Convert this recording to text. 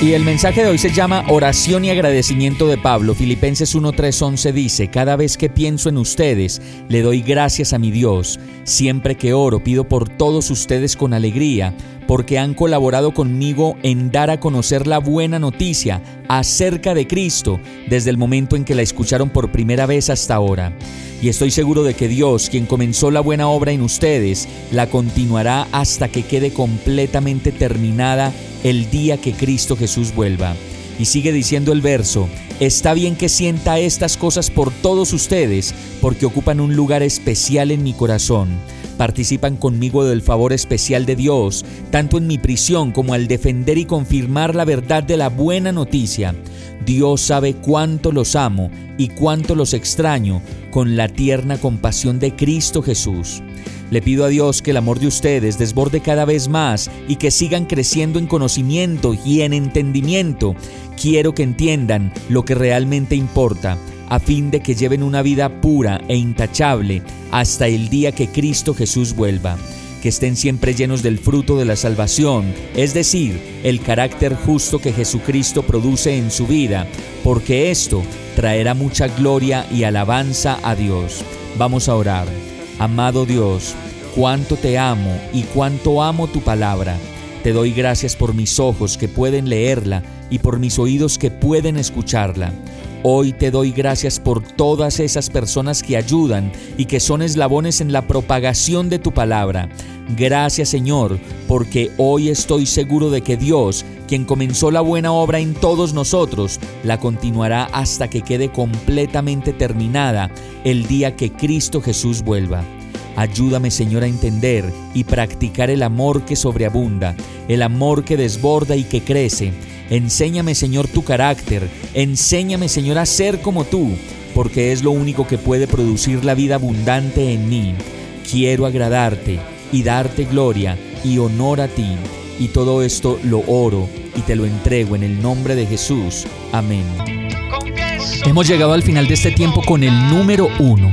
Y el mensaje de hoy se llama Oración y agradecimiento de Pablo. Filipenses 1.3.11 dice, Cada vez que pienso en ustedes, le doy gracias a mi Dios. Siempre que oro, pido por todos ustedes con alegría, porque han colaborado conmigo en dar a conocer la buena noticia acerca de Cristo desde el momento en que la escucharon por primera vez hasta ahora. Y estoy seguro de que Dios, quien comenzó la buena obra en ustedes, la continuará hasta que quede completamente terminada el día que Cristo Jesús vuelva. Y sigue diciendo el verso, está bien que sienta estas cosas por todos ustedes, porque ocupan un lugar especial en mi corazón. Participan conmigo del favor especial de Dios, tanto en mi prisión como al defender y confirmar la verdad de la buena noticia. Dios sabe cuánto los amo y cuánto los extraño con la tierna compasión de Cristo Jesús. Le pido a Dios que el amor de ustedes desborde cada vez más y que sigan creciendo en conocimiento y en entendimiento. Quiero que entiendan lo que realmente importa, a fin de que lleven una vida pura e intachable hasta el día que Cristo Jesús vuelva. Que estén siempre llenos del fruto de la salvación, es decir, el carácter justo que Jesucristo produce en su vida, porque esto traerá mucha gloria y alabanza a Dios. Vamos a orar. Amado Dios, cuánto te amo y cuánto amo tu palabra. Te doy gracias por mis ojos que pueden leerla y por mis oídos que pueden escucharla. Hoy te doy gracias por todas esas personas que ayudan y que son eslabones en la propagación de tu palabra. Gracias Señor, porque hoy estoy seguro de que Dios, quien comenzó la buena obra en todos nosotros, la continuará hasta que quede completamente terminada el día que Cristo Jesús vuelva. Ayúdame Señor a entender y practicar el amor que sobreabunda, el amor que desborda y que crece. Enséñame Señor tu carácter, enséñame Señor a ser como tú, porque es lo único que puede producir la vida abundante en mí. Quiero agradarte y darte gloria y honor a ti. Y todo esto lo oro y te lo entrego en el nombre de Jesús. Amén. Hemos llegado al final de este tiempo con el número uno.